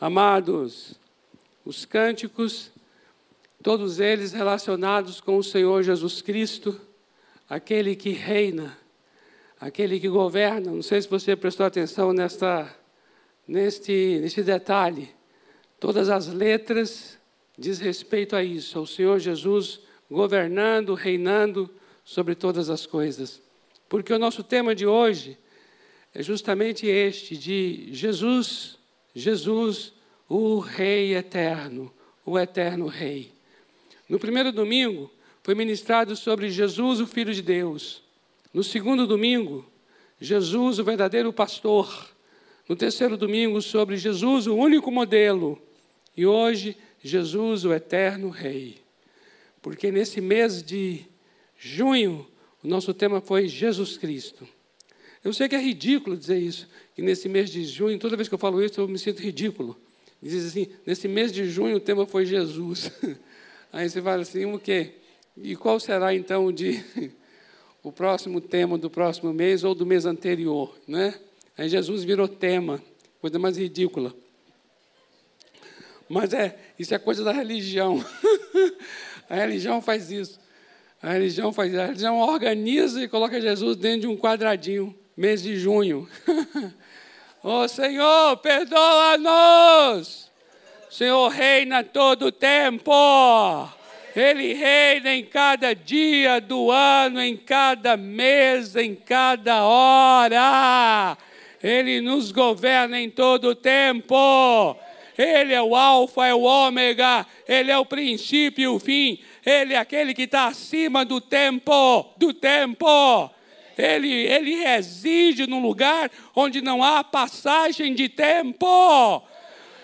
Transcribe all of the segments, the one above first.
Amados, os cânticos, todos eles relacionados com o Senhor Jesus Cristo, aquele que reina, aquele que governa. Não sei se você prestou atenção nesta, neste, neste detalhe. Todas as letras diz respeito a isso, ao Senhor Jesus governando, reinando sobre todas as coisas. Porque o nosso tema de hoje é justamente este de Jesus, Jesus, o Rei eterno, o eterno Rei. No primeiro domingo foi ministrado sobre Jesus, o Filho de Deus. No segundo domingo, Jesus, o verdadeiro pastor. No terceiro domingo, sobre Jesus, o único modelo. E hoje, Jesus, o eterno Rei. Porque nesse mês de junho, o nosso tema foi Jesus Cristo. Eu sei que é ridículo dizer isso, que nesse mês de junho, toda vez que eu falo isso, eu me sinto ridículo. Diz assim, nesse mês de junho o tema foi Jesus. Aí você fala assim, o quê? E qual será então de, o próximo tema do próximo mês ou do mês anterior, né? Aí Jesus virou tema, coisa mais ridícula. Mas é, isso é coisa da religião. a religião faz isso. A religião faz isso. A religião organiza e coloca Jesus dentro de um quadradinho mês de junho. Ó oh, Senhor, perdoa-nos. Senhor reina todo o tempo. Ele reina em cada dia do ano, em cada mês, em cada hora. Ele nos governa em todo o tempo. Ele é o Alfa, é o Ômega, Ele é o princípio e o fim. Ele é aquele que está acima do tempo, do tempo. Ele, ele reside num lugar onde não há passagem de tempo.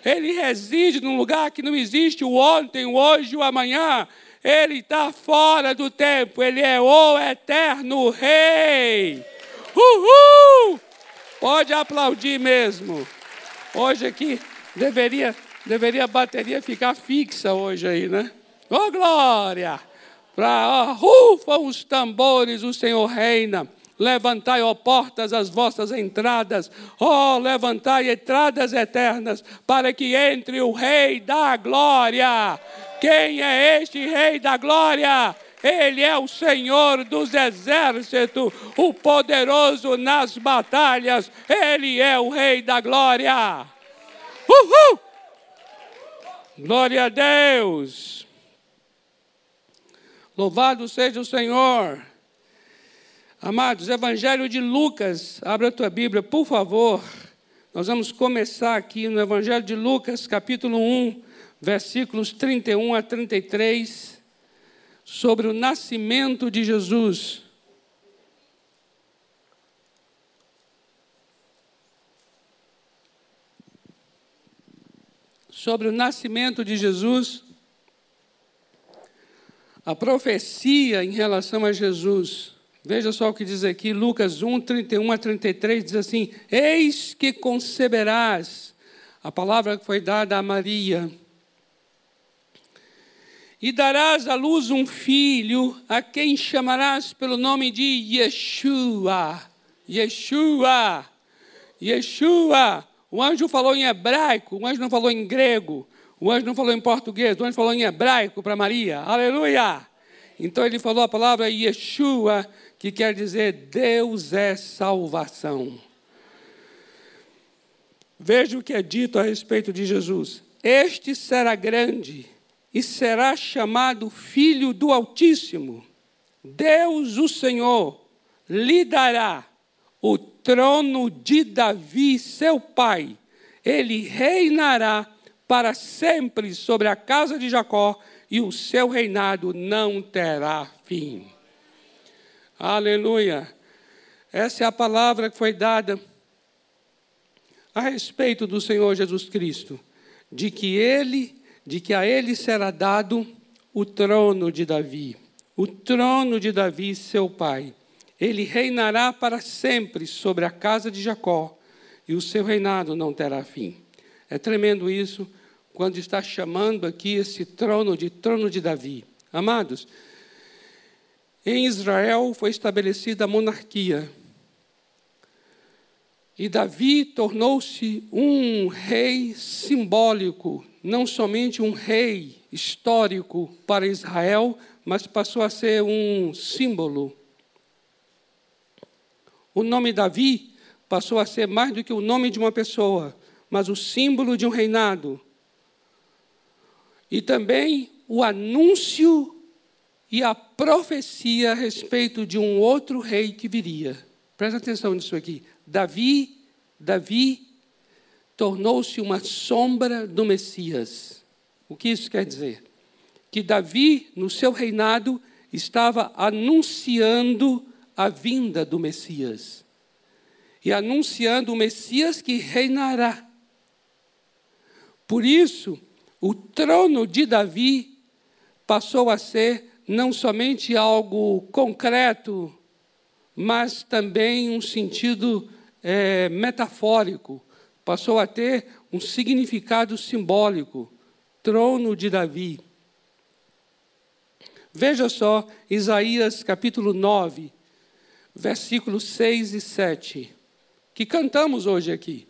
Ele reside num lugar que não existe o ontem, o hoje o amanhã. Ele está fora do tempo. Ele é o eterno Rei. Uhul! Pode aplaudir mesmo. Hoje aqui deveria, deveria a bateria ficar fixa hoje aí, né? Ô oh, glória! Para rufam os tambores, o Senhor reina. Levantai, ó portas, as vossas entradas, ó levantai entradas eternas, para que entre o Rei da glória. Quem é este Rei da glória? Ele é o Senhor dos exércitos, o poderoso nas batalhas. Ele é o Rei da glória. Uhul! Glória a Deus. Louvado seja o Senhor. Amados, Evangelho de Lucas, abra a tua Bíblia, por favor. Nós vamos começar aqui no Evangelho de Lucas, capítulo 1, versículos 31 a 33, sobre o nascimento de Jesus. Sobre o nascimento de Jesus, a profecia em relação a Jesus. Veja só o que diz aqui, Lucas 1, 31 a 33, diz assim: Eis que conceberás, a palavra que foi dada a Maria, e darás à luz um filho, a quem chamarás pelo nome de Yeshua. Yeshua, Yeshua. O anjo falou em hebraico, o anjo não falou em grego, o anjo não falou em português, o anjo falou em hebraico para Maria. Aleluia! Então ele falou a palavra Yeshua que quer dizer Deus é salvação. Veja o que é dito a respeito de Jesus. Este será grande e será chamado Filho do Altíssimo. Deus, o Senhor, lhe dará o trono de Davi, seu pai. Ele reinará para sempre sobre a casa de Jacó e o seu reinado não terá fim. Aleluia. Essa é a palavra que foi dada a respeito do Senhor Jesus Cristo, de que ele, de que a ele será dado o trono de Davi, o trono de Davi, seu pai. Ele reinará para sempre sobre a casa de Jacó, e o seu reinado não terá fim. É tremendo isso, quando está chamando aqui esse trono de trono de Davi. Amados, em Israel foi estabelecida a monarquia. E Davi tornou-se um rei simbólico, não somente um rei histórico para Israel, mas passou a ser um símbolo. O nome Davi passou a ser mais do que o nome de uma pessoa, mas o símbolo de um reinado. E também o anúncio e a profecia a respeito de um outro rei que viria. Presta atenção nisso aqui. Davi, Davi tornou-se uma sombra do Messias. O que isso quer dizer? Que Davi, no seu reinado, estava anunciando a vinda do Messias. E anunciando o Messias que reinará. Por isso, o trono de Davi passou a ser não somente algo concreto, mas também um sentido é, metafórico, passou a ter um significado simbólico trono de Davi. Veja só, Isaías capítulo 9, versículos 6 e 7, que cantamos hoje aqui.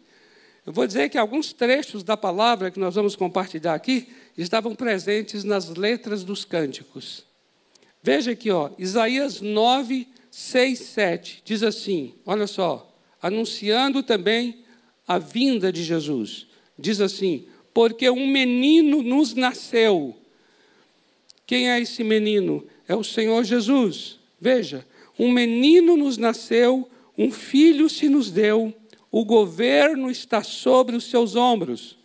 Eu vou dizer que alguns trechos da palavra que nós vamos compartilhar aqui estavam presentes nas letras dos cânticos. Veja aqui, ó, Isaías 9, 6, 7, diz assim: olha só, anunciando também a vinda de Jesus. Diz assim: Porque um menino nos nasceu. Quem é esse menino? É o Senhor Jesus. Veja, um menino nos nasceu, um filho se nos deu, o governo está sobre os seus ombros.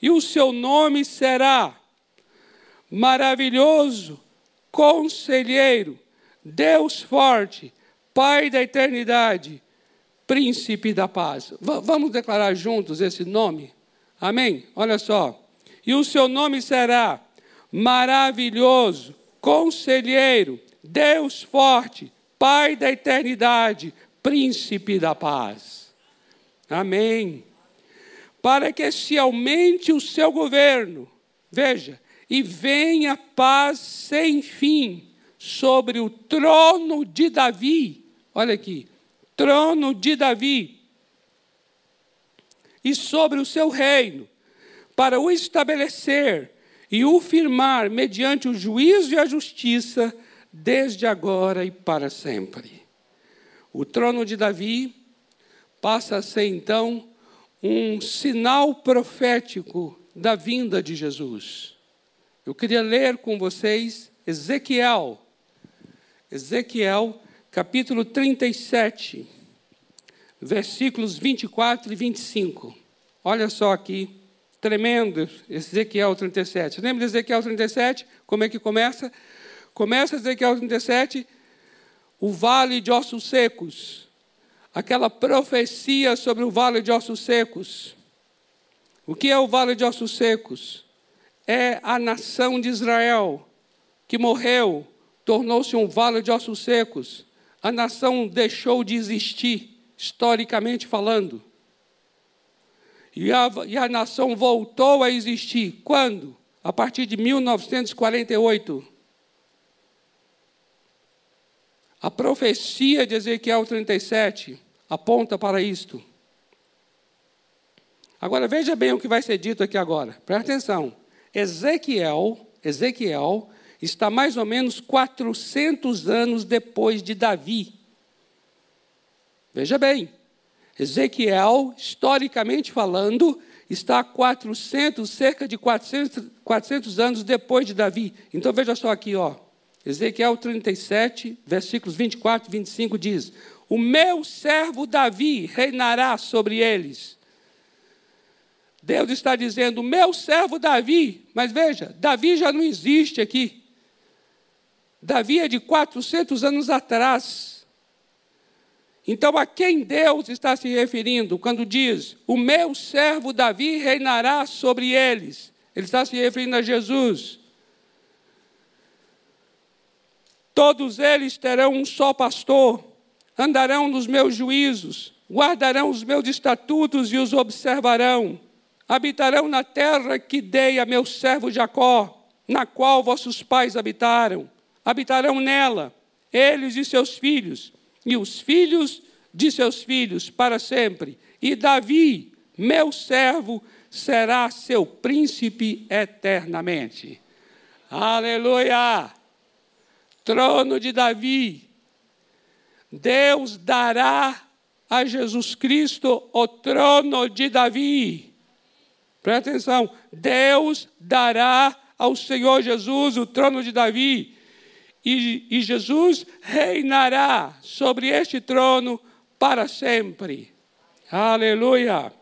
E o seu nome será maravilhoso, Conselheiro, Deus forte, Pai da eternidade, Príncipe da paz. V vamos declarar juntos esse nome? Amém? Olha só. E o seu nome será maravilhoso, Conselheiro, Deus forte, Pai da eternidade, Príncipe da paz. Amém. Para que se aumente o seu governo, veja, e venha paz sem fim sobre o trono de Davi. Olha aqui, trono de Davi e sobre o seu reino, para o estabelecer e o firmar mediante o juízo e a justiça, desde agora e para sempre. O trono de Davi passa a ser então um sinal profético da vinda de Jesus. Eu queria ler com vocês Ezequiel, Ezequiel, capítulo 37, versículos 24 e 25. Olha só aqui, tremendo, Ezequiel 37. Lembra de Ezequiel 37? Como é que começa? Começa Ezequiel 37, o vale de ossos secos, aquela profecia sobre o vale de ossos secos. O que é o vale de ossos secos? É a nação de Israel, que morreu, tornou-se um vale de ossos secos. A nação deixou de existir, historicamente falando. E a, e a nação voltou a existir. Quando? A partir de 1948. A profecia de Ezequiel 37 aponta para isto. Agora veja bem o que vai ser dito aqui agora. Presta atenção. Ezequiel, Ezequiel está mais ou menos 400 anos depois de Davi. Veja bem, Ezequiel, historicamente falando, está 400, cerca de 400, 400 anos depois de Davi. Então veja só aqui, ó. Ezequiel 37, versículos 24 e 25 diz: O meu servo Davi reinará sobre eles Deus está dizendo, meu servo Davi, mas veja, Davi já não existe aqui. Davi é de 400 anos atrás. Então, a quem Deus está se referindo quando diz: O meu servo Davi reinará sobre eles? Ele está se referindo a Jesus. Todos eles terão um só pastor, andarão nos meus juízos, guardarão os meus estatutos e os observarão habitarão na terra que dei a meu servo Jacó, na qual vossos pais habitaram. Habitarão nela, eles e seus filhos, e os filhos de seus filhos, para sempre. e Davi, meu servo, será seu príncipe eternamente. Aleluia! Trono de Davi. Deus dará a Jesus Cristo o trono de Davi. Presta atenção. Deus dará ao Senhor Jesus o trono de Davi. E, e Jesus reinará sobre este trono para sempre. Aleluia.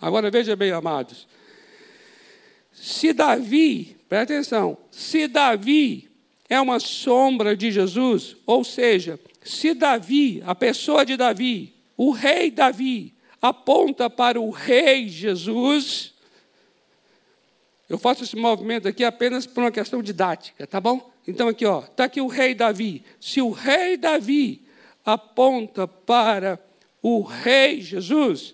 Agora veja bem, amados. Se Davi, presta atenção, se Davi é uma sombra de Jesus, ou seja, se Davi, a pessoa de Davi, o rei Davi, aponta para o rei Jesus, eu faço esse movimento aqui apenas por uma questão didática, tá bom? Então aqui, ó, está aqui o rei Davi. Se o rei Davi aponta para o rei Jesus,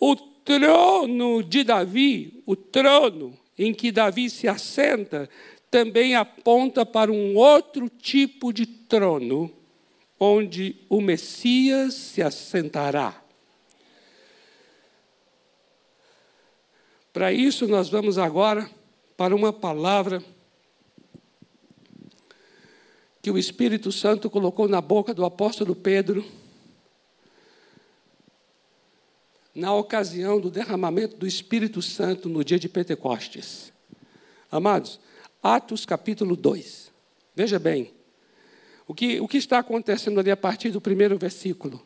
o trono de Davi, o trono em que Davi se assenta, também aponta para um outro tipo de trono, onde o Messias se assentará. Para isso, nós vamos agora para uma palavra que o Espírito Santo colocou na boca do apóstolo Pedro, na ocasião do derramamento do Espírito Santo no dia de Pentecostes. Amados, Atos capítulo 2. Veja bem, o que, o que está acontecendo ali a partir do primeiro versículo?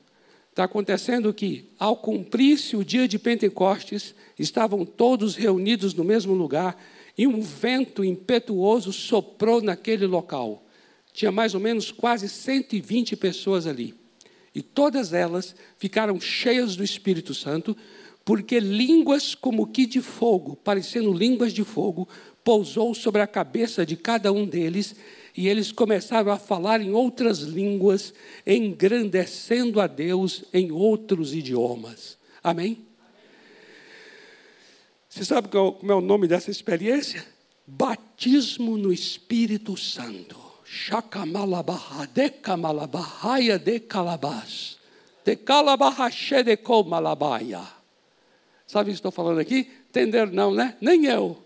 Está acontecendo que, ao cumprir-se o dia de Pentecostes, estavam todos reunidos no mesmo lugar e um vento impetuoso soprou naquele local. Tinha mais ou menos quase 120 pessoas ali. E todas elas ficaram cheias do Espírito Santo, porque línguas como que de fogo, parecendo línguas de fogo, pousou sobre a cabeça de cada um deles, e eles começaram a falar em outras línguas, engrandecendo a Deus em outros idiomas. Amém? Você sabe como é o nome dessa experiência? Batismo no Espírito Santo. Shakamalabaha, de calabás. De calabahache de comalabaia. Sabe o que estou falando aqui? Entender não, né? Nem eu.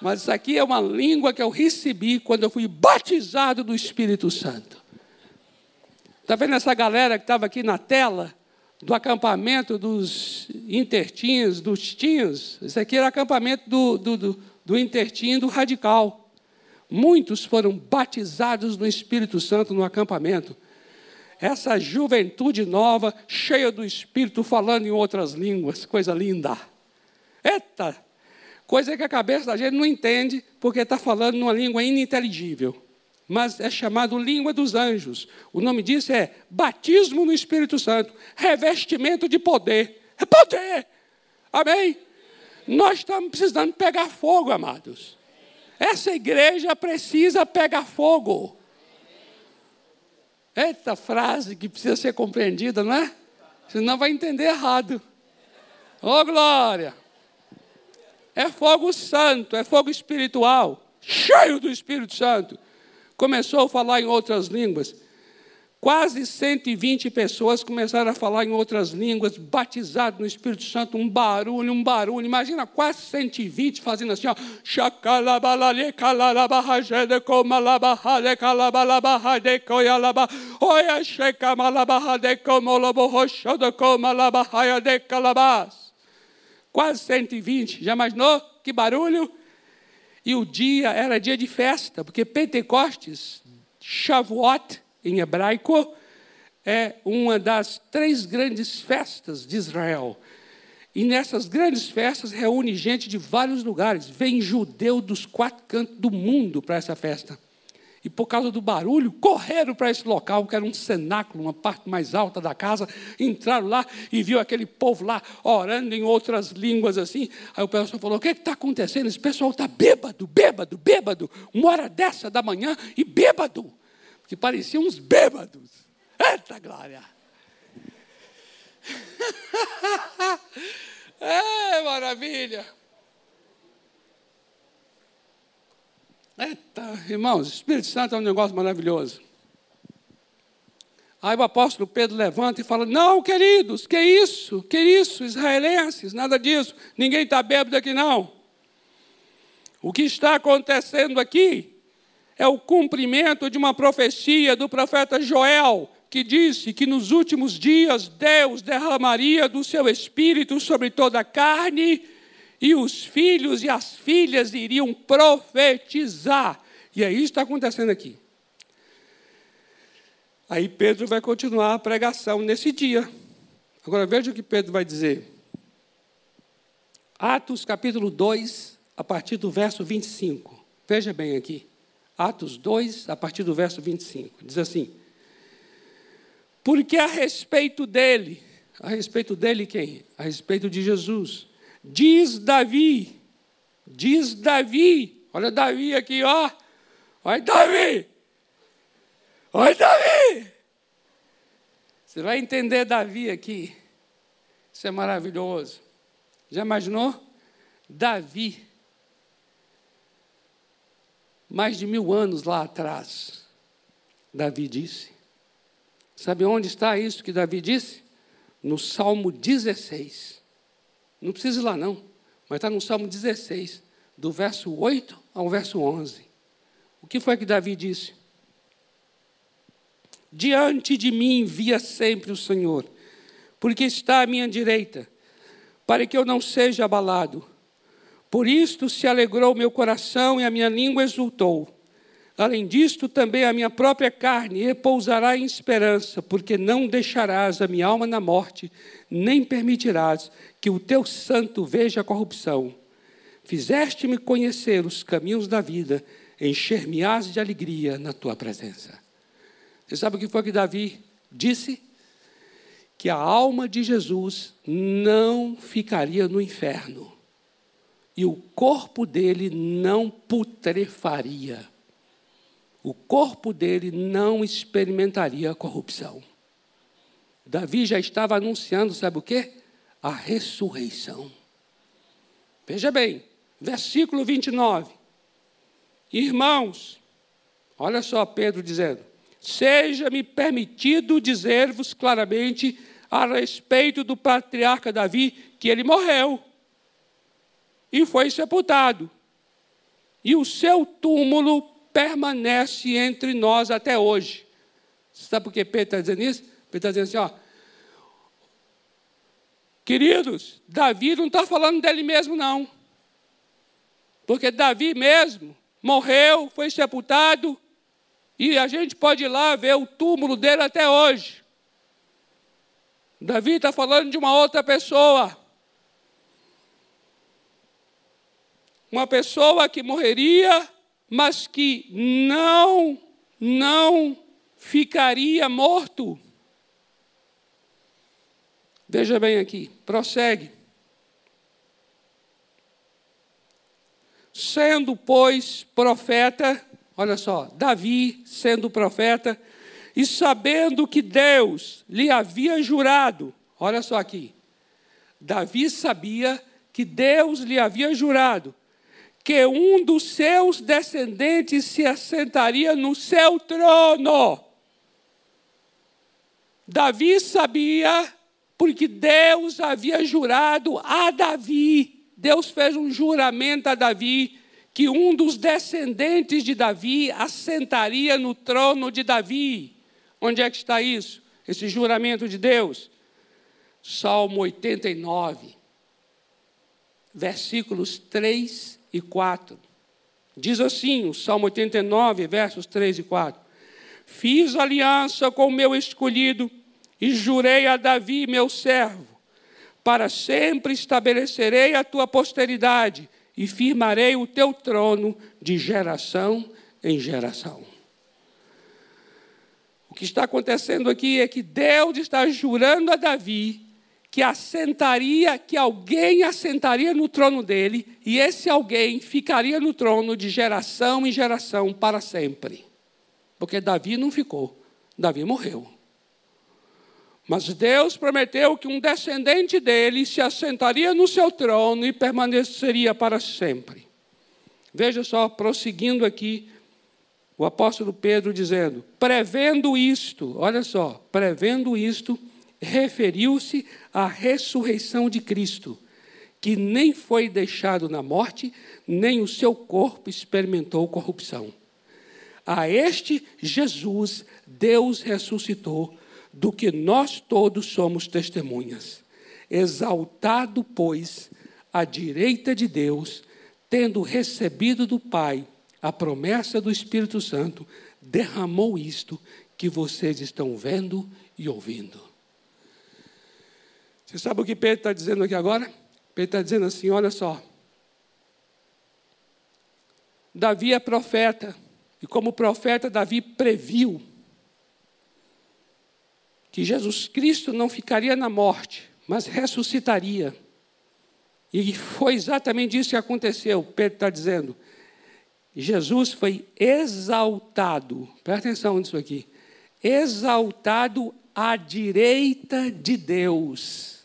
Mas isso aqui é uma língua que eu recebi quando eu fui batizado do Espírito Santo. Está vendo essa galera que estava aqui na tela? Do acampamento dos intertinhos, dos tinhos. Isso aqui era acampamento do, do, do, do intertinho do radical. Muitos foram batizados no Espírito Santo no acampamento. Essa juventude nova, cheia do Espírito, falando em outras línguas, coisa linda. Eita! Coisa que a cabeça da gente não entende, porque está falando numa língua ininteligível. Mas é chamado língua dos anjos. O nome disso é batismo no Espírito Santo, revestimento de poder. É poder! Amém? Nós estamos precisando pegar fogo, amados. Essa igreja precisa pegar fogo. Eita frase que precisa ser compreendida, não é? Senão vai entender errado. Oh, glória! É fogo santo, é fogo espiritual, cheio do Espírito Santo. Começou a falar em outras línguas. Quase 120 pessoas começaram a falar em outras línguas, batizados no Espírito Santo, um barulho, um barulho. Imagina quase 120 fazendo assim, ó. Quase 120. Já imaginou? Que barulho? E o dia era dia de festa, porque Pentecostes, Shavuot, em hebraico, é uma das três grandes festas de Israel. E nessas grandes festas reúne gente de vários lugares. Vem judeu dos quatro cantos do mundo para essa festa. E por causa do barulho, correram para esse local, que era um cenáculo, uma parte mais alta da casa. Entraram lá e viu aquele povo lá orando em outras línguas assim. Aí o pessoal falou: O que está acontecendo? Esse pessoal está bêbado, bêbado, bêbado. Uma hora dessa da manhã e bêbado que pareciam uns bêbados. Eita glória! é maravilha! Eita, irmãos, o Espírito Santo é um negócio maravilhoso. Aí o apóstolo Pedro levanta e fala: Não, queridos, que isso? Que isso, israelenses? Nada disso. Ninguém está bêbado aqui, não. O que está acontecendo aqui é o cumprimento de uma profecia do profeta Joel, que disse que nos últimos dias Deus derramaria do seu espírito sobre toda a carne e os filhos e as filhas iriam profetizar. E é isso que está acontecendo aqui. Aí Pedro vai continuar a pregação nesse dia. Agora veja o que Pedro vai dizer. Atos capítulo 2, a partir do verso 25. Veja bem aqui. Atos 2, a partir do verso 25. Diz assim: Porque a respeito dele, a respeito dele quem? A respeito de Jesus. Diz Davi, diz Davi, olha Davi aqui, ó. Olha Davi, Oi, Davi! Você vai entender Davi aqui. Isso é maravilhoso. Já imaginou? Davi, mais de mil anos lá atrás, Davi disse. Sabe onde está isso que Davi disse? No Salmo 16. Não precisa ir lá, não, mas está no Salmo 16, do verso 8 ao verso 11. O que foi que Davi disse? Diante de mim via sempre o Senhor, porque está à minha direita, para que eu não seja abalado. Por isto se alegrou meu coração e a minha língua exultou. Além disto, também a minha própria carne repousará em esperança, porque não deixarás a minha alma na morte, nem permitirás que o teu santo veja a corrupção. Fizeste-me conhecer os caminhos da vida, encher-me-ás de alegria na tua presença. Você sabe o que foi que Davi disse? Que a alma de Jesus não ficaria no inferno e o corpo dele não putrefaria. O corpo dele não experimentaria corrupção. Davi já estava anunciando, sabe o quê? A ressurreição. Veja bem, versículo 29. Irmãos, olha só Pedro dizendo: seja-me permitido dizer-vos claramente a respeito do patriarca Davi que ele morreu e foi sepultado. E o seu túmulo permanece entre nós até hoje. Sabe por que Pedro está dizendo isso? Pedro está dizendo assim, ó. Queridos, Davi não está falando dele mesmo, não. Porque Davi mesmo morreu, foi sepultado, e a gente pode ir lá ver o túmulo dele até hoje. Davi está falando de uma outra pessoa. Uma pessoa que morreria, mas que não, não ficaria morto. Veja bem aqui, prossegue. Sendo, pois, profeta, Olha só, Davi, sendo profeta, e sabendo que Deus lhe havia jurado, olha só aqui, Davi sabia que Deus lhe havia jurado que um dos seus descendentes se assentaria no seu trono. Davi sabia, porque Deus havia jurado a Davi, Deus fez um juramento a Davi que um dos descendentes de Davi assentaria no trono de Davi. Onde é que está isso? Esse juramento de Deus? Salmo 89, versículos 3 e 4. Diz assim, o Salmo 89, versos 3 e 4. Fiz aliança com o meu escolhido e jurei a Davi, meu servo, para sempre estabelecerei a tua posteridade e firmarei o teu trono de geração em geração. O que está acontecendo aqui é que Deus está jurando a Davi que assentaria, que alguém assentaria no trono dele, e esse alguém ficaria no trono de geração em geração para sempre. Porque Davi não ficou, Davi morreu. Mas Deus prometeu que um descendente dele se assentaria no seu trono e permaneceria para sempre. Veja só, prosseguindo aqui o apóstolo Pedro dizendo: prevendo isto, olha só, prevendo isto, referiu-se à ressurreição de Cristo, que nem foi deixado na morte, nem o seu corpo experimentou corrupção. A este Jesus Deus ressuscitou, do que nós todos somos testemunhas. Exaltado, pois, à direita de Deus, tendo recebido do Pai a promessa do Espírito Santo, derramou isto que vocês estão vendo e ouvindo. Você sabe o que Pedro está dizendo aqui agora? Pedro está dizendo assim: olha só. Davi é profeta, e como profeta, Davi previu que Jesus Cristo não ficaria na morte, mas ressuscitaria. E foi exatamente isso que aconteceu, Pedro está dizendo. Jesus foi exaltado, presta atenção nisso aqui, exaltado à direita de Deus.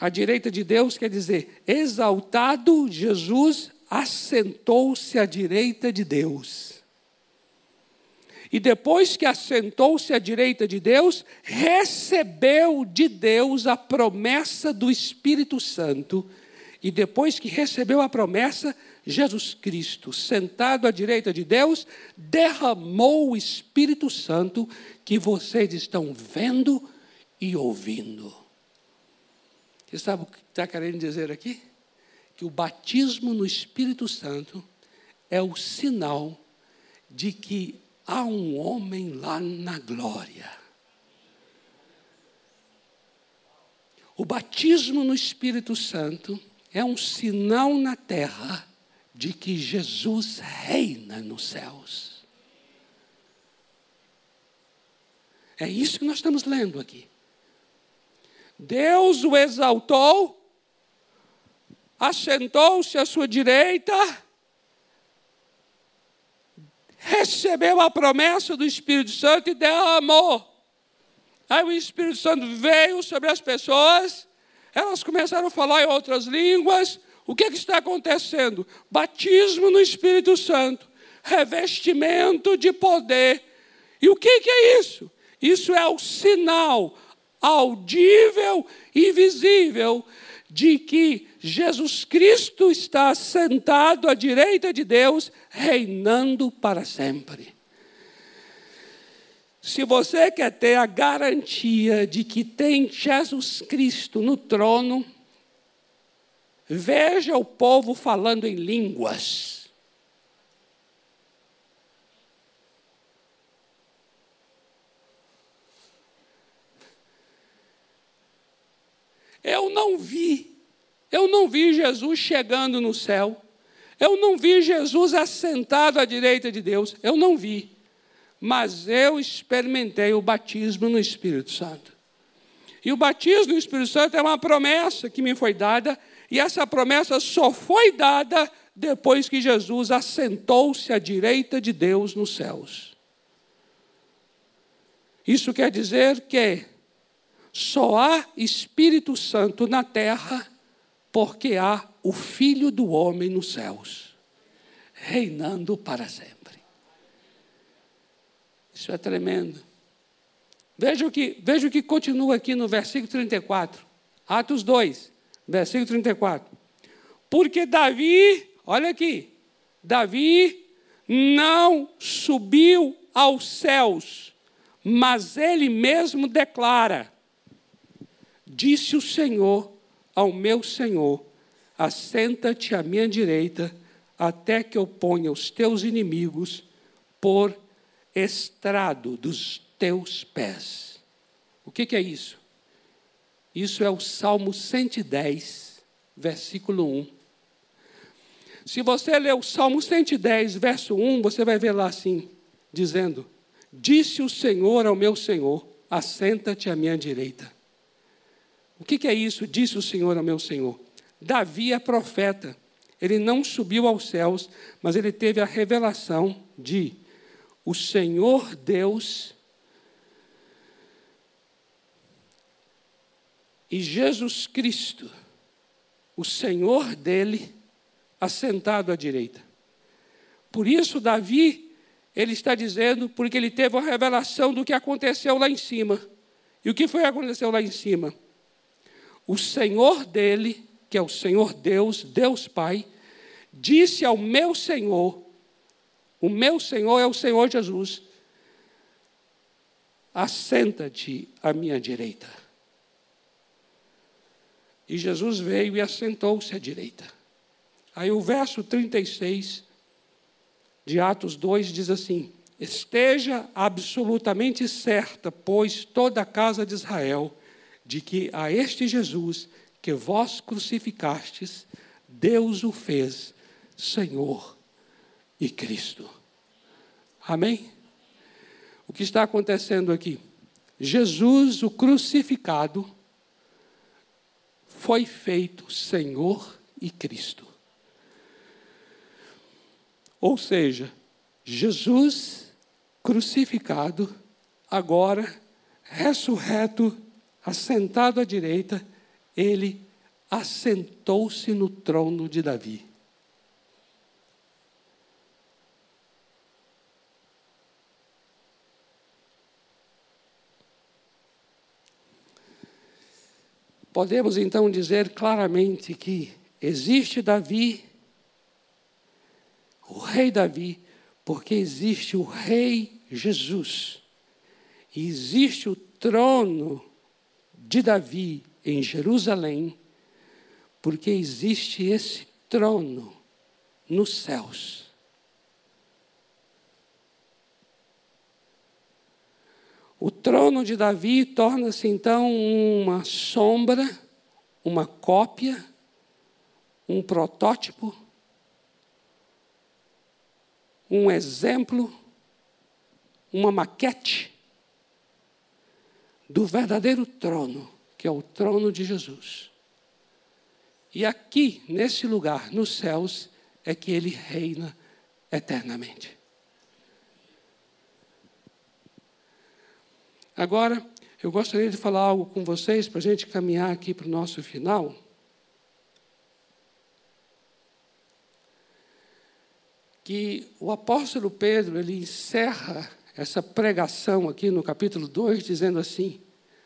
À direita de Deus quer dizer, exaltado, Jesus assentou-se à direita de Deus. E depois que assentou-se à direita de Deus, recebeu de Deus a promessa do Espírito Santo. E depois que recebeu a promessa, Jesus Cristo, sentado à direita de Deus, derramou o Espírito Santo que vocês estão vendo e ouvindo. Você sabe o que está querendo dizer aqui? Que o batismo no Espírito Santo é o sinal de que há um homem lá na glória. O batismo no Espírito Santo é um sinal na terra de que Jesus reina nos céus. É isso que nós estamos lendo aqui. Deus o exaltou, assentou-se à sua direita recebeu a promessa do Espírito Santo e derramou. Aí o Espírito Santo veio sobre as pessoas, elas começaram a falar em outras línguas. O que, é que está acontecendo? Batismo no Espírito Santo, revestimento de poder. E o que, que é isso? Isso é o sinal audível e visível de que Jesus Cristo está sentado à direita de Deus, reinando para sempre. Se você quer ter a garantia de que tem Jesus Cristo no trono, veja o povo falando em línguas. Eu não vi, eu não vi Jesus chegando no céu. Eu não vi Jesus assentado à direita de Deus. Eu não vi. Mas eu experimentei o batismo no Espírito Santo. E o batismo no Espírito Santo é uma promessa que me foi dada, e essa promessa só foi dada depois que Jesus assentou-se à direita de Deus nos céus. Isso quer dizer que só há Espírito Santo na terra porque há o Filho do Homem nos céus, reinando para sempre. Isso é tremendo. Veja o que, veja o que continua aqui no versículo 34. Atos 2, versículo 34. Porque Davi, olha aqui, Davi não subiu aos céus, mas ele mesmo declara: Disse o Senhor ao meu Senhor: Assenta-te à minha direita, até que eu ponha os teus inimigos por estrado dos teus pés. O que, que é isso? Isso é o Salmo 110, versículo 1. Se você ler o Salmo 110, verso 1, você vai ver lá assim, dizendo: Disse o Senhor ao meu Senhor: Assenta-te à minha direita o que, que é isso? Disse o Senhor ao meu Senhor. Davi é profeta. Ele não subiu aos céus, mas ele teve a revelação de o Senhor Deus e Jesus Cristo, o Senhor dele, assentado à direita. Por isso, Davi Ele está dizendo porque ele teve a revelação do que aconteceu lá em cima. E o que foi que aconteceu lá em cima? O Senhor dele, que é o Senhor Deus, Deus Pai, disse ao meu Senhor, o meu Senhor é o Senhor Jesus, assenta-te à minha direita. E Jesus veio e assentou-se à direita. Aí o verso 36 de Atos 2 diz assim: Esteja absolutamente certa, pois toda a casa de Israel, de que a este Jesus que vós crucificastes, Deus o fez Senhor e Cristo. Amém? O que está acontecendo aqui? Jesus, o crucificado, foi feito Senhor e Cristo. Ou seja, Jesus crucificado, agora ressurreto, assentado à direita, ele assentou-se no trono de Davi. Podemos então dizer claramente que existe Davi o rei Davi, porque existe o rei Jesus. E existe o trono de Davi em Jerusalém, porque existe esse trono nos céus. O trono de Davi torna-se então uma sombra, uma cópia, um protótipo um exemplo, uma maquete do verdadeiro trono, que é o trono de Jesus. E aqui, nesse lugar, nos céus, é que ele reina eternamente. Agora, eu gostaria de falar algo com vocês para a gente caminhar aqui para o nosso final. que o apóstolo Pedro ele encerra essa pregação aqui no capítulo 2 dizendo assim: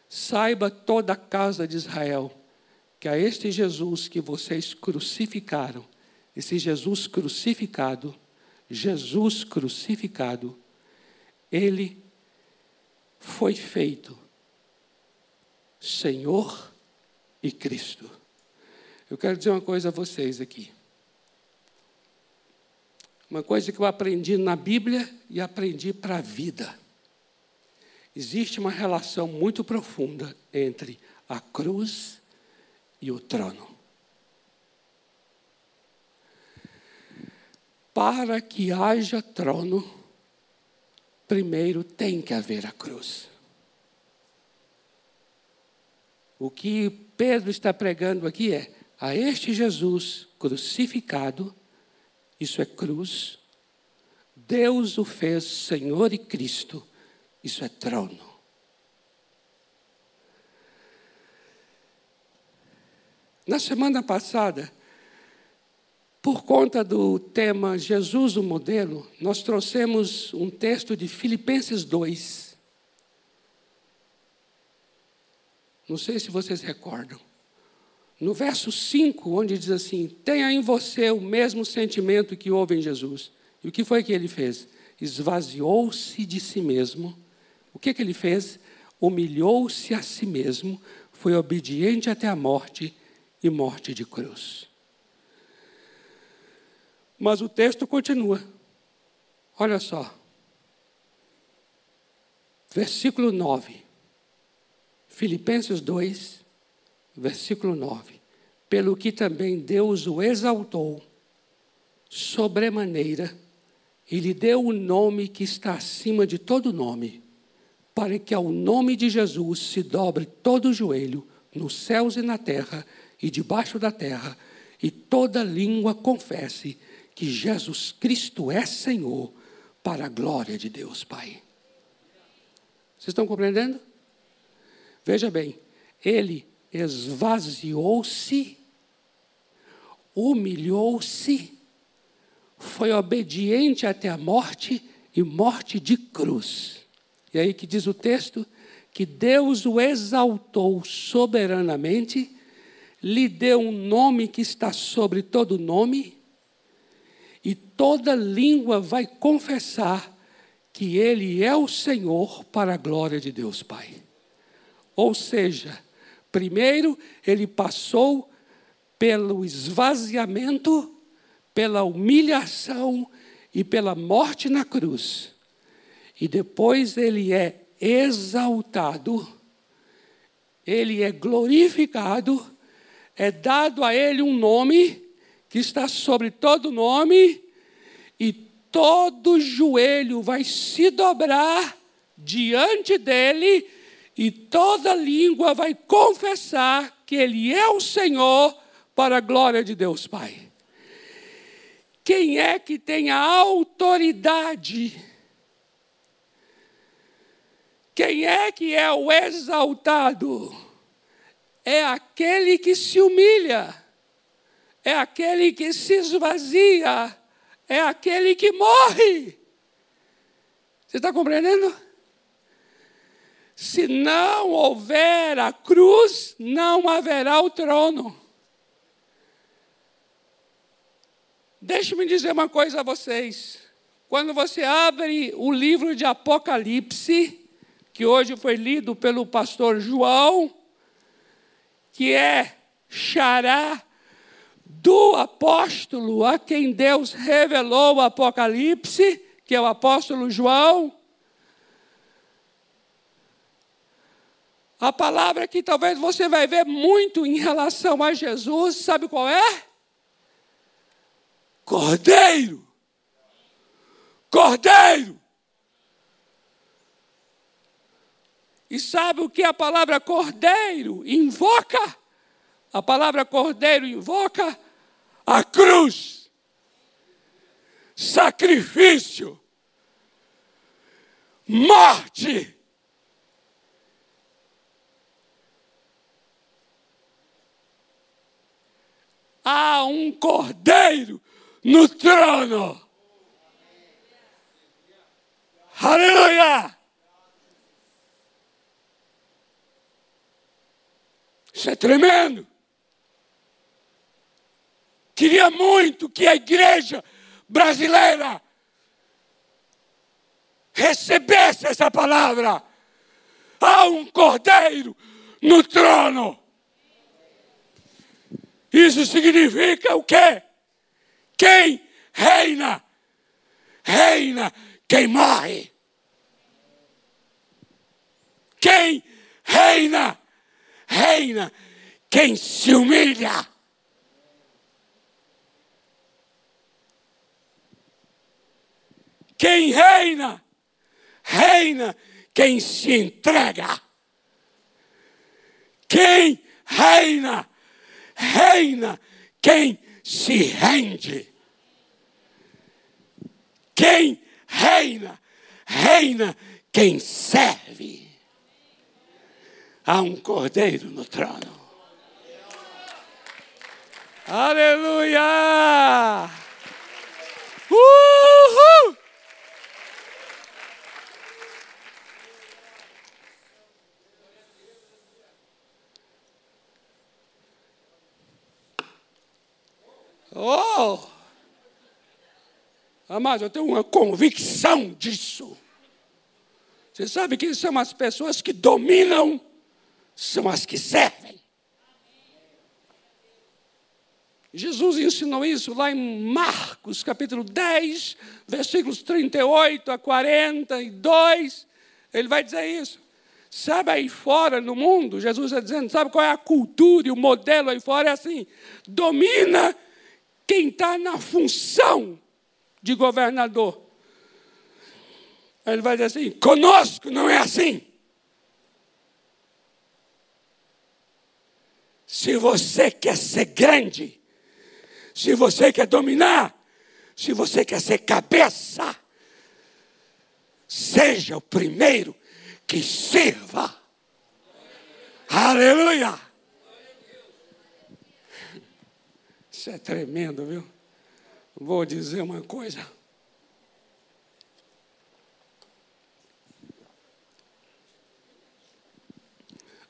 Saiba toda a casa de Israel que a este Jesus que vocês crucificaram, esse Jesus crucificado, Jesus crucificado, ele foi feito Senhor e Cristo. Eu quero dizer uma coisa a vocês aqui. Uma coisa que eu aprendi na Bíblia e aprendi para a vida. Existe uma relação muito profunda entre a cruz e o trono. Para que haja trono, primeiro tem que haver a cruz. O que Pedro está pregando aqui é: a este Jesus crucificado, isso é cruz. Deus o fez Senhor e Cristo, isso é trono. Na semana passada, por conta do tema Jesus o modelo, nós trouxemos um texto de Filipenses 2. Não sei se vocês recordam no verso 5, onde diz assim: tenha em você o mesmo sentimento que houve em Jesus. E o que foi que ele fez? Esvaziou-se de si mesmo. O que, que ele fez? Humilhou-se a si mesmo, foi obediente até a morte e morte de cruz. Mas o texto continua. Olha só. Versículo 9. Filipenses 2, versículo 9: Pelo que também Deus o exaltou sobremaneira e lhe deu o nome que está acima de todo nome, para que ao nome de Jesus se dobre todo o joelho, nos céus e na terra e debaixo da terra, e toda língua confesse que Jesus Cristo é Senhor, para a glória de Deus Pai. Vocês estão compreendendo? Veja bem, ele esvaziou-se, humilhou-se, foi obediente até a morte e morte de cruz. E aí que diz o texto que Deus o exaltou soberanamente, lhe deu um nome que está sobre todo nome, e toda língua vai confessar que Ele é o Senhor para a glória de Deus Pai. Ou seja, primeiro ele passou pelo esvaziamento, pela humilhação e pela morte na cruz. E depois ele é exaltado, ele é glorificado, é dado a ele um nome que está sobre todo nome, e todo joelho vai se dobrar diante dele, e toda língua vai confessar que ele é o Senhor para a glória de Deus Pai. Quem é que tem a autoridade? Quem é que é o exaltado? É aquele que se humilha, é aquele que se esvazia, é aquele que morre. Você está compreendendo? Se não houver a cruz, não haverá o trono. Deixe-me dizer uma coisa a vocês. Quando você abre o livro de Apocalipse, que hoje foi lido pelo pastor João, que é xará do apóstolo a quem Deus revelou o Apocalipse, que é o apóstolo João. A palavra que talvez você vai ver muito em relação a Jesus, sabe qual é? Cordeiro. Cordeiro. E sabe o que a palavra cordeiro invoca? A palavra cordeiro invoca a cruz, sacrifício, morte. Há um cordeiro no trono. Aleluia! Isso é tremendo. Queria muito que a igreja brasileira recebesse essa palavra. Há um cordeiro no trono. Isso significa o quê? Quem reina? Reina quem morre. Quem reina? Reina quem se humilha. Quem reina? Reina quem se entrega. Quem reina? Reina quem se rende. Quem reina, reina quem serve. Há um cordeiro no trono. Aleluia! Uhul! Oh! Amados, eu tenho uma convicção disso. Você sabe que são as pessoas que dominam, são as que servem. Jesus ensinou isso lá em Marcos, capítulo 10, versículos 38 a 42. Ele vai dizer isso. Sabe aí fora no mundo, Jesus está dizendo, sabe qual é a cultura e o modelo aí fora? É assim: domina quem está na função de governador. Ele vai dizer assim: conosco não é assim. Se você quer ser grande, se você quer dominar, se você quer ser cabeça, seja o primeiro que sirva. Aleluia! Isso é tremendo, viu? Vou dizer uma coisa.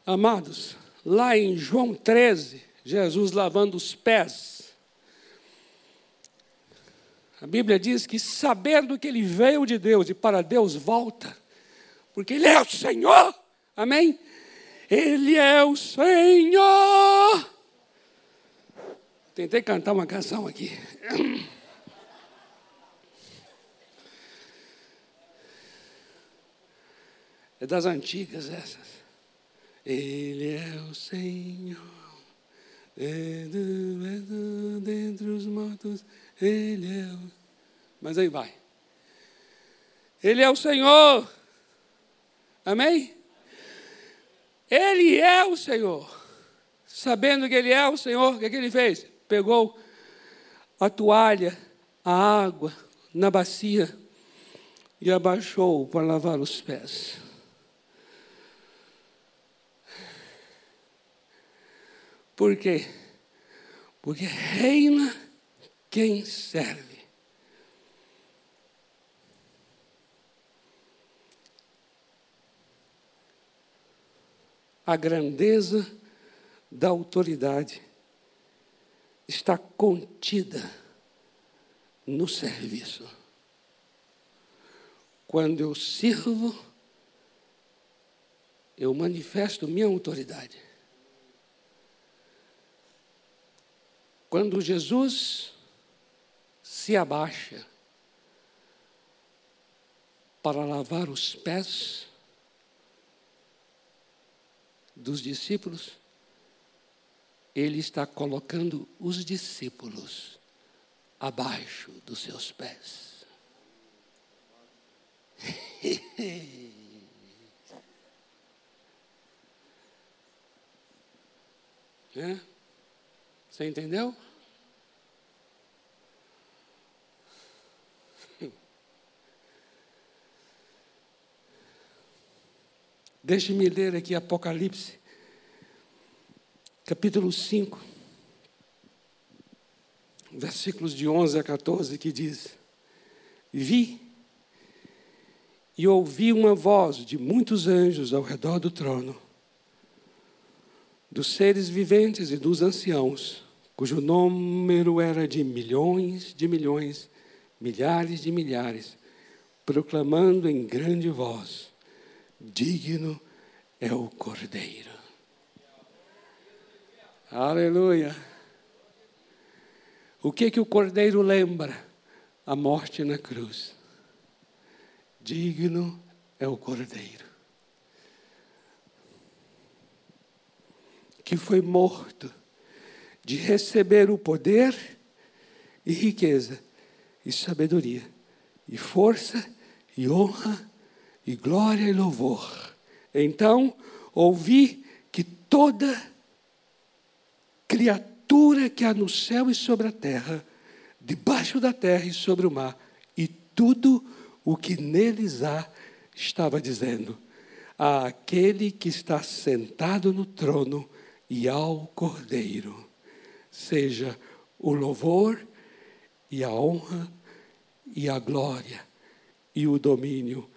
Amados, lá em João 13, Jesus lavando os pés. A Bíblia diz que sabendo que ele veio de Deus e para Deus volta, porque ele é o Senhor. Amém? Ele é o Senhor Tentei cantar uma canção aqui. É das antigas essas. Ele é o Senhor. Dentro, dentre os mortos, Ele é o. Mas aí vai. Ele é o Senhor. Amém? Ele é o Senhor. Sabendo que Ele é o Senhor, o que, é que Ele fez? Pegou a toalha, a água na bacia e abaixou para lavar os pés. Por quê? Porque reina quem serve. A grandeza da autoridade está contida no serviço. Quando eu sirvo, eu manifesto minha autoridade. Quando Jesus se abaixa para lavar os pés dos discípulos, ele está colocando os discípulos abaixo dos seus pés. é? Você entendeu? Deixe-me ler aqui Apocalipse, capítulo 5, versículos de 11 a 14, que diz: Vi e ouvi uma voz de muitos anjos ao redor do trono, dos seres viventes e dos anciãos, cujo número era de milhões de milhões, milhares de milhares, proclamando em grande voz: Digno é o Cordeiro. Aleluia. O que que o Cordeiro lembra? A morte na cruz. Digno é o Cordeiro. Que foi morto de receber o poder e riqueza, e sabedoria, e força, e honra, e glória e louvor. Então ouvi que toda criatura que há no céu e sobre a terra, debaixo da terra e sobre o mar, e tudo o que neles há, estava dizendo: àquele que está sentado no trono e ao Cordeiro seja o louvor e a honra e a glória e o domínio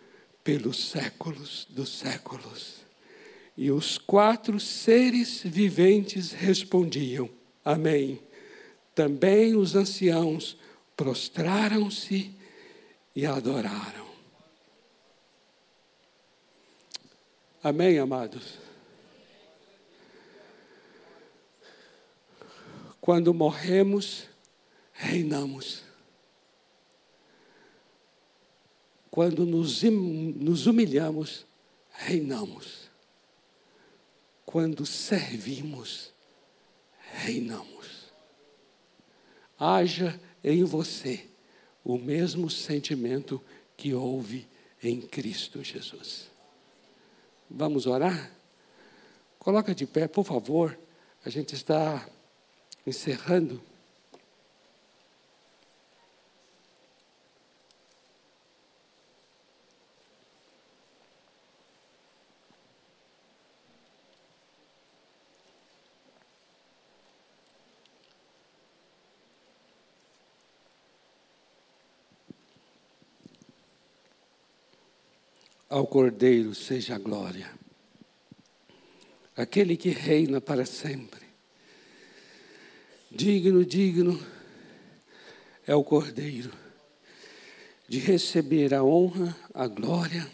pelos séculos dos séculos. E os quatro seres viventes respondiam: Amém. Também os anciãos prostraram-se e adoraram. Amém, amados? Quando morremos, reinamos. Quando nos, humilhamos, reinamos. Quando servimos, reinamos. Haja em você o mesmo sentimento que houve em Cristo Jesus. Vamos orar? Coloca de pé, por favor. A gente está encerrando. Ao Cordeiro seja a glória, aquele que reina para sempre. Digno, digno é o Cordeiro de receber a honra, a glória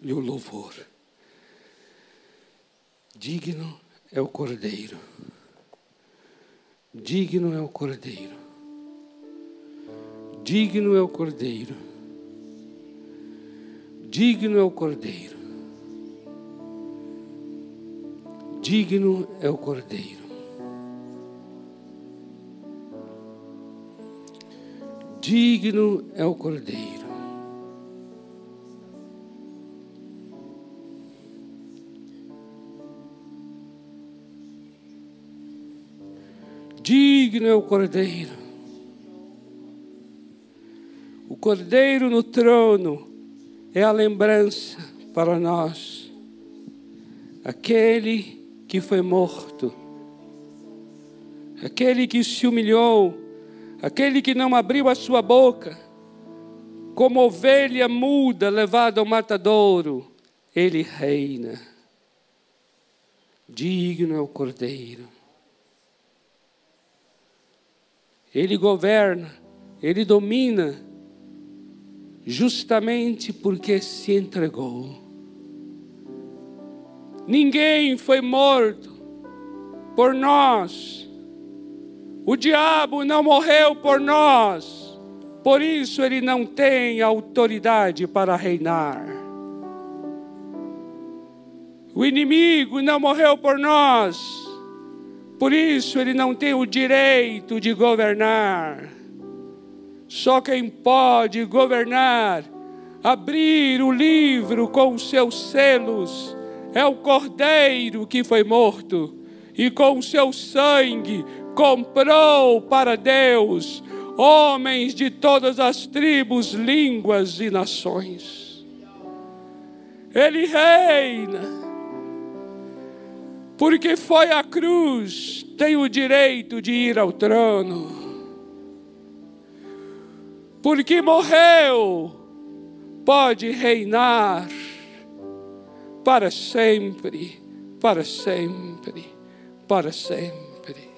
e o louvor. Digno é o Cordeiro. Digno é o Cordeiro. Digno é o Cordeiro. Digno é o Cordeiro. Digno é o Cordeiro. Digno é o Cordeiro. Digno é o Cordeiro. O Cordeiro no trono é a lembrança para nós. Aquele que foi morto, aquele que se humilhou, aquele que não abriu a sua boca, como ovelha muda levada ao matadouro, ele reina. Digno é o Cordeiro. Ele governa, ele domina, justamente porque se entregou. Ninguém foi morto por nós. O diabo não morreu por nós. Por isso ele não tem autoridade para reinar. O inimigo não morreu por nós. Por isso ele não tem o direito de governar. Só quem pode governar, abrir o livro com os seus selos, é o cordeiro que foi morto e com seu sangue comprou para Deus homens de todas as tribos, línguas e nações. Ele reina. Porque foi a cruz, tem o direito de ir ao trono. Porque morreu, pode reinar para sempre, para sempre, para sempre.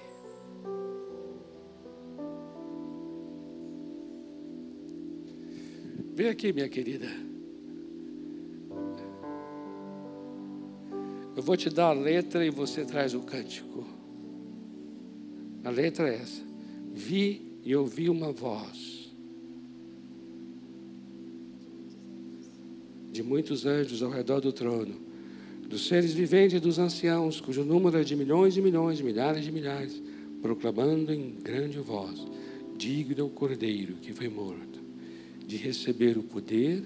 Vem aqui, minha querida. Eu vou te dar a letra e você traz o cântico. A letra é essa. Vi e ouvi uma voz de muitos anjos ao redor do trono, dos seres viventes e dos anciãos, cujo número é de milhões e milhões, milhares de milhares, proclamando em grande voz: Digno é o cordeiro que foi morto, de receber o poder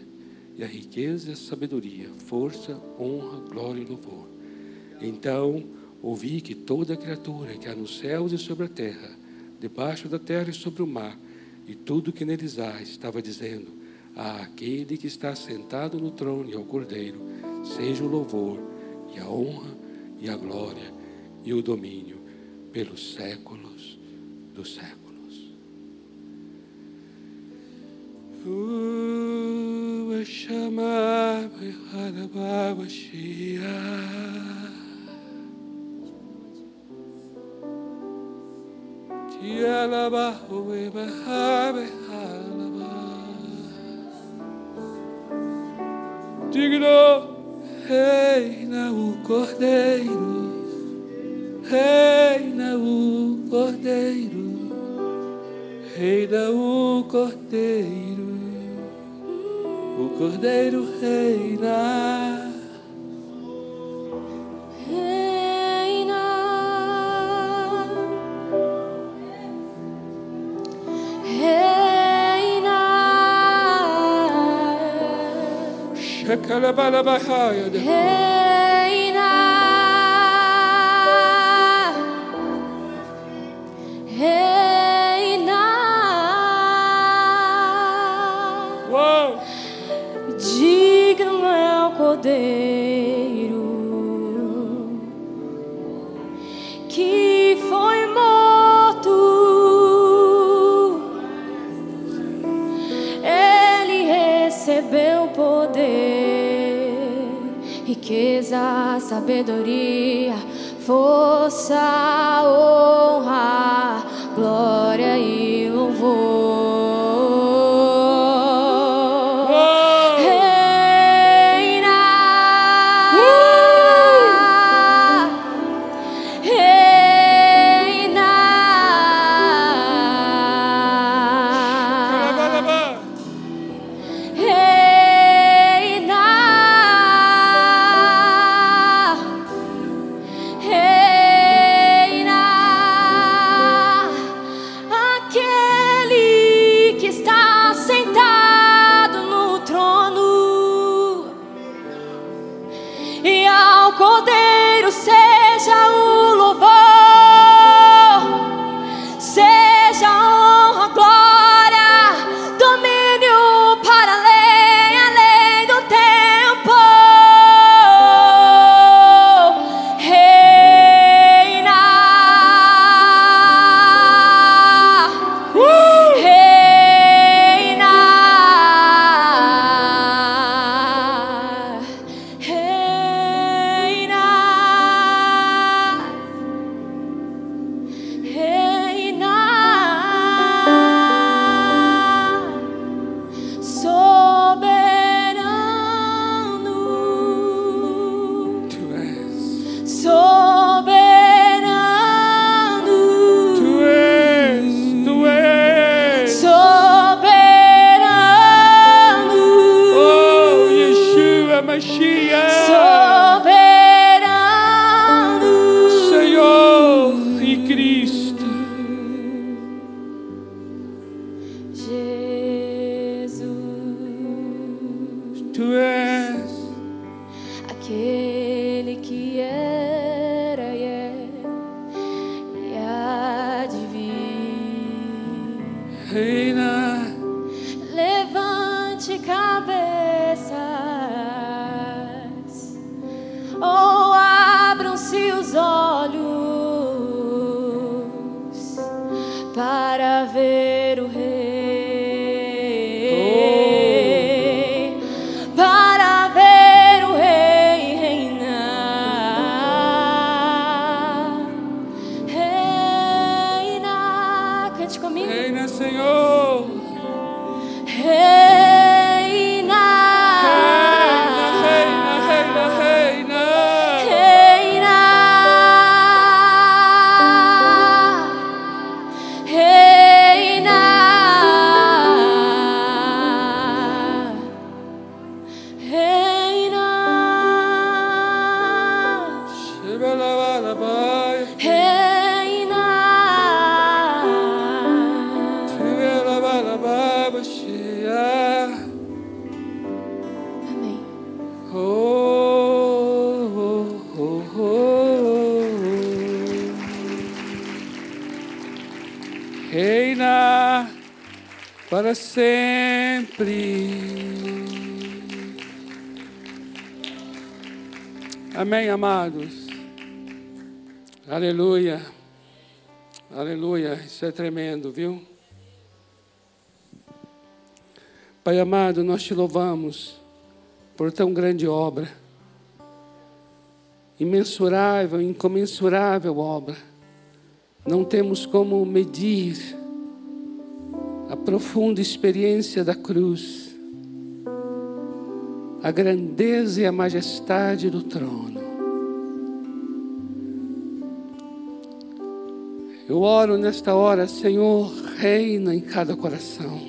e a riqueza e a sabedoria, força, honra, glória e louvor. Então ouvi que toda criatura que há nos céus e sobre a terra, debaixo da terra e sobre o mar, e tudo que neles há, estava dizendo: àquele que está sentado no trono e ao Cordeiro, seja o louvor e a honra e a glória e o domínio pelos séculos dos séculos. Uh, chamar Te alabar, o digno, reina o Cordeiro, reina o Cordeiro, reina o Cordeiro, o Cordeiro reina. Digno é o Cordeiro riqueza, sabedoria, força, honra, para para sempre. Amém, amados. Aleluia. Aleluia. Isso é tremendo, viu? Pai amado, nós te louvamos por tão grande obra, imensurável, incomensurável obra. Não temos como medir a profunda experiência da cruz, a grandeza e a majestade do trono. Eu oro nesta hora, Senhor, reina em cada coração.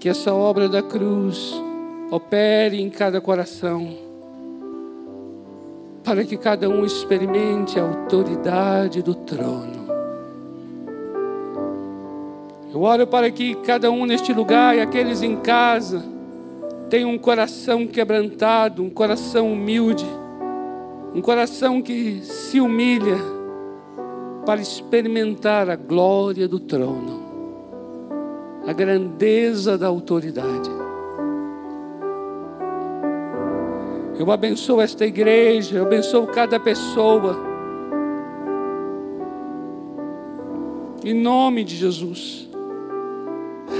Que essa obra da cruz opere em cada coração, para que cada um experimente a autoridade do trono. Eu oro para que cada um neste lugar e aqueles em casa tenham um coração quebrantado, um coração humilde, um coração que se humilha para experimentar a glória do trono, a grandeza da autoridade. Eu abençoo esta igreja, eu abençoo cada pessoa. Em nome de Jesus.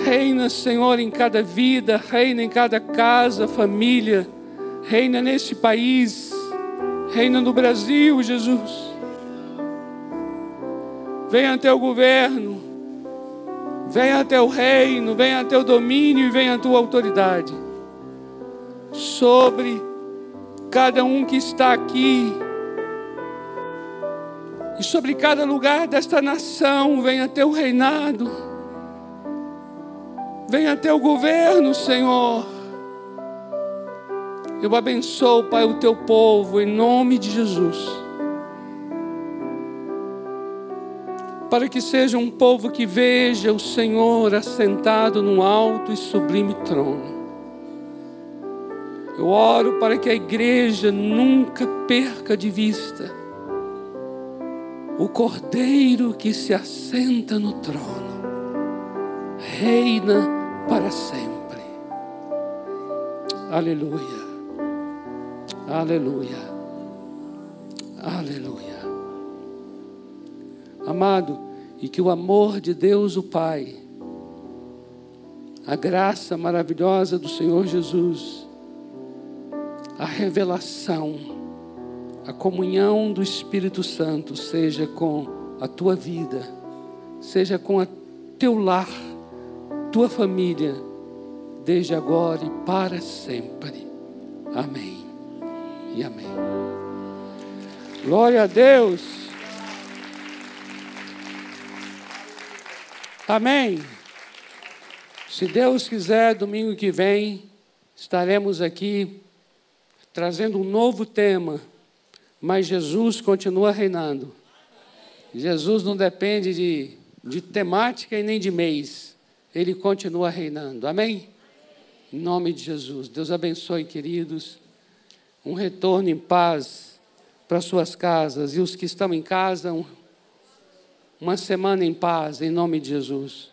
Reina, Senhor, em cada vida, reina em cada casa, família, Reina nesse país, reina no Brasil, Jesus. Venha até o governo, venha até o reino, venha até o domínio e venha a tua autoridade sobre cada um que está aqui e sobre cada lugar desta nação. Venha o reinado, venha o governo, Senhor. Eu abençoo, Pai, o teu povo, em nome de Jesus. Para que seja um povo que veja o Senhor assentado num alto e sublime trono. Eu oro para que a igreja nunca perca de vista o Cordeiro que se assenta no trono, reina para sempre. Aleluia. Aleluia. Aleluia. Amado, e que o amor de Deus, o Pai, a graça maravilhosa do Senhor Jesus, a revelação, a comunhão do Espírito Santo seja com a tua vida, seja com a teu lar, tua família, desde agora e para sempre. Amém e amém. Glória a Deus. Amém. Se Deus quiser, domingo que vem, estaremos aqui trazendo um novo tema, mas Jesus continua reinando. Jesus não depende de, de temática e nem de mês, ele continua reinando. Amém? Em nome de Jesus. Deus abençoe, queridos um retorno em paz para suas casas e os que estão em casa, uma semana em paz, em nome de Jesus.